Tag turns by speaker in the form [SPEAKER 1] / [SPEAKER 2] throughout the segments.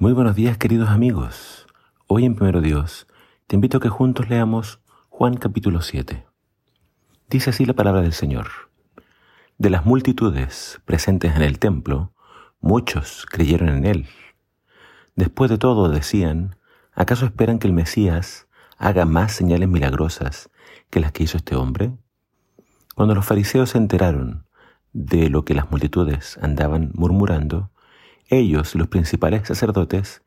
[SPEAKER 1] Muy buenos días queridos amigos. Hoy en Primero Dios te invito a que juntos leamos Juan capítulo 7. Dice así la palabra del Señor. De las multitudes presentes en el templo, muchos creyeron en Él. Después de todo decían, ¿acaso esperan que el Mesías haga más señales milagrosas que las que hizo este hombre? Cuando los fariseos se enteraron de lo que las multitudes andaban murmurando, ellos los principales sacerdotes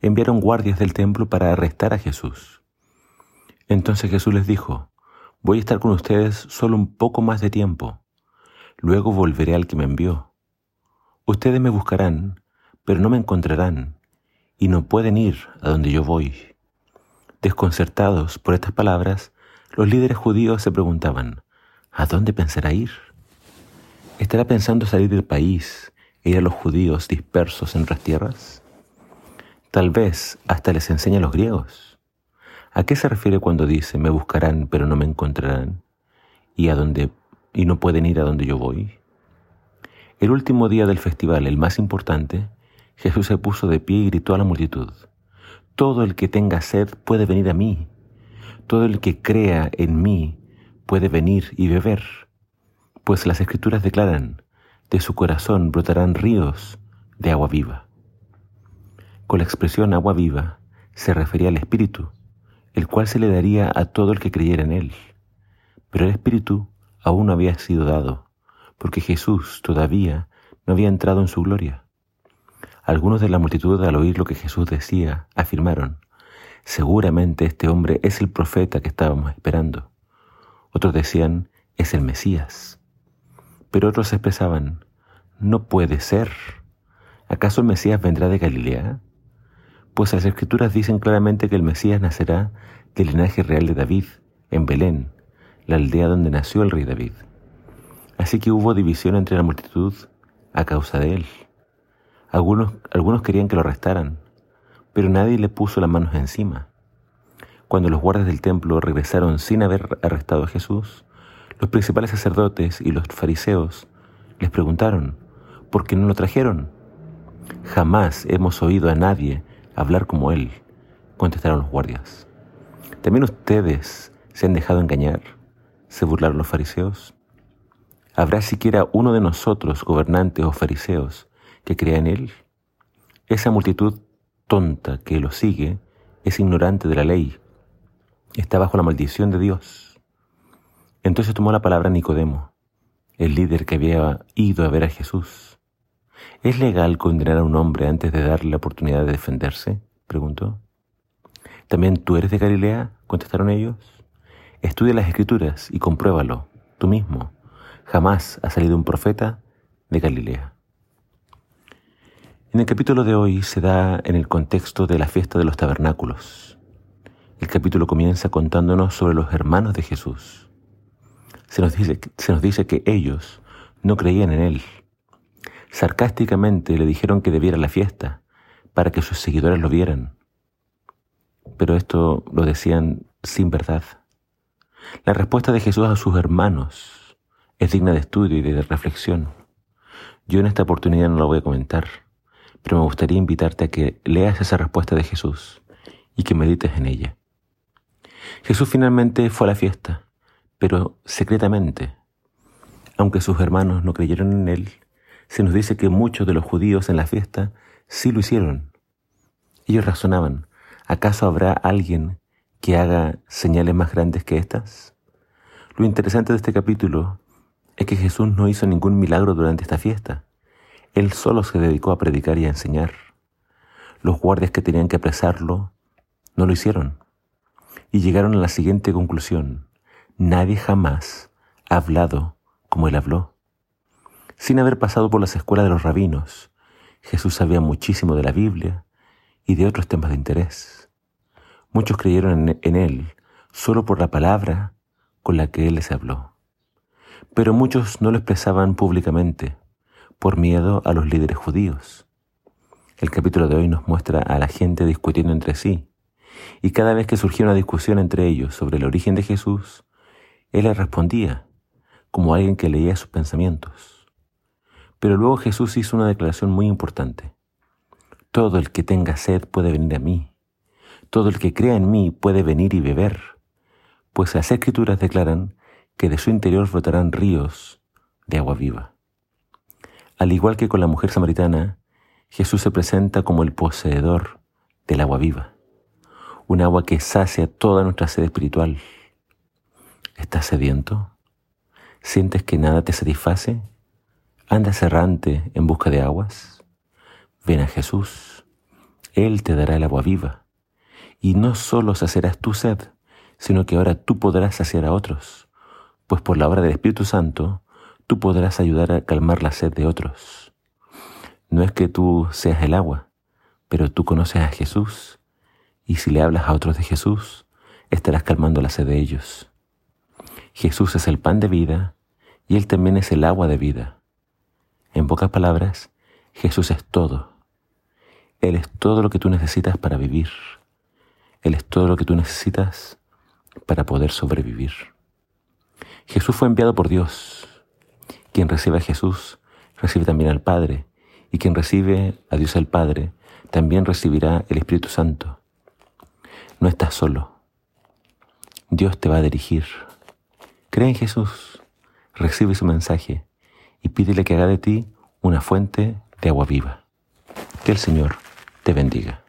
[SPEAKER 1] enviaron guardias del templo para arrestar a Jesús. Entonces Jesús les dijo, voy a estar con ustedes solo un poco más de tiempo, luego volveré al que me envió. Ustedes me buscarán, pero no me encontrarán, y no pueden ir a donde yo voy. Desconcertados por estas palabras, los líderes judíos se preguntaban, ¿a dónde pensará ir? ¿Estará pensando salir del país ir a los judíos dispersos en otras tierras? Tal vez hasta les enseña a los griegos. ¿A qué se refiere cuando dice me buscarán pero no me encontrarán y a dónde y no pueden ir a donde yo voy? El último día del festival, el más importante, Jesús se puso de pie y gritó a la multitud, Todo el que tenga sed puede venir a mí, todo el que crea en mí puede venir y beber, pues las escrituras declaran, de su corazón brotarán ríos de agua viva. Con la expresión agua viva se refería al Espíritu, el cual se le daría a todo el que creyera en él. Pero el Espíritu aún no había sido dado, porque Jesús todavía no había entrado en su gloria. Algunos de la multitud al oír lo que Jesús decía afirmaron, seguramente este hombre es el profeta que estábamos esperando. Otros decían, es el Mesías. Pero otros expresaban, no puede ser. ¿Acaso el Mesías vendrá de Galilea? Pues las escrituras dicen claramente que el Mesías nacerá del linaje real de David, en Belén, la aldea donde nació el rey David. Así que hubo división entre la multitud a causa de él. Algunos, algunos querían que lo arrestaran, pero nadie le puso las manos encima. Cuando los guardias del templo regresaron sin haber arrestado a Jesús, los principales sacerdotes y los fariseos les preguntaron, ¿por qué no lo trajeron? Jamás hemos oído a nadie hablar como él, contestaron los guardias. ¿También ustedes se han dejado engañar? se burlaron los fariseos. ¿Habrá siquiera uno de nosotros, gobernantes o fariseos, que crea en él? Esa multitud tonta que lo sigue es ignorante de la ley, está bajo la maldición de Dios. Entonces tomó la palabra Nicodemo, el líder que había ido a ver a Jesús. ¿Es legal condenar a un hombre antes de darle la oportunidad de defenderse? preguntó. ¿También tú eres de Galilea? contestaron ellos. Estudia las escrituras y compruébalo, tú mismo. Jamás ha salido un profeta de Galilea. En el capítulo de hoy se da en el contexto de la fiesta de los tabernáculos. El capítulo comienza contándonos sobre los hermanos de Jesús se nos dice, se nos dice que ellos no creían en Él. Sarcásticamente le dijeron que debiera la fiesta para que sus seguidores lo vieran. Pero esto lo decían sin verdad. La respuesta de Jesús a sus hermanos es digna de estudio y de reflexión. Yo en esta oportunidad no la voy a comentar, pero me gustaría invitarte a que leas esa respuesta de Jesús y que medites en ella. Jesús finalmente fue a la fiesta pero secretamente. Aunque sus hermanos no creyeron en él, se nos dice que muchos de los judíos en la fiesta sí lo hicieron. Ellos razonaban, ¿acaso habrá alguien que haga señales más grandes que estas? Lo interesante de este capítulo es que Jesús no hizo ningún milagro durante esta fiesta. Él solo se dedicó a predicar y a enseñar. Los guardias que tenían que apresarlo no lo hicieron. Y llegaron a la siguiente conclusión. Nadie jamás ha hablado como él habló. Sin haber pasado por las escuelas de los rabinos, Jesús sabía muchísimo de la Biblia y de otros temas de interés. Muchos creyeron en él solo por la palabra con la que él les habló. Pero muchos no lo expresaban públicamente por miedo a los líderes judíos. El capítulo de hoy nos muestra a la gente discutiendo entre sí, y cada vez que surgía una discusión entre ellos sobre el origen de Jesús, él le respondía, como alguien que leía sus pensamientos. Pero luego Jesús hizo una declaración muy importante. Todo el que tenga sed puede venir a mí. Todo el que crea en mí puede venir y beber. Pues las escrituras declaran que de su interior flotarán ríos de agua viva. Al igual que con la mujer samaritana, Jesús se presenta como el poseedor del agua viva, un agua que sacia toda nuestra sed espiritual. ¿Estás sediento? ¿Sientes que nada te satisface? ¿Andas errante en busca de aguas? Ven a Jesús. Él te dará el agua viva. Y no solo saciarás tu sed, sino que ahora tú podrás saciar a otros, pues por la obra del Espíritu Santo tú podrás ayudar a calmar la sed de otros. No es que tú seas el agua, pero tú conoces a Jesús, y si le hablas a otros de Jesús, estarás calmando la sed de ellos. Jesús es el pan de vida y Él también es el agua de vida. En pocas palabras, Jesús es todo. Él es todo lo que tú necesitas para vivir. Él es todo lo que tú necesitas para poder sobrevivir. Jesús fue enviado por Dios. Quien recibe a Jesús recibe también al Padre, y quien recibe a Dios el Padre también recibirá el Espíritu Santo. No estás solo. Dios te va a dirigir. Cree en Jesús, recibe su mensaje y pídele que haga de ti una fuente de agua viva. Que el Señor te bendiga.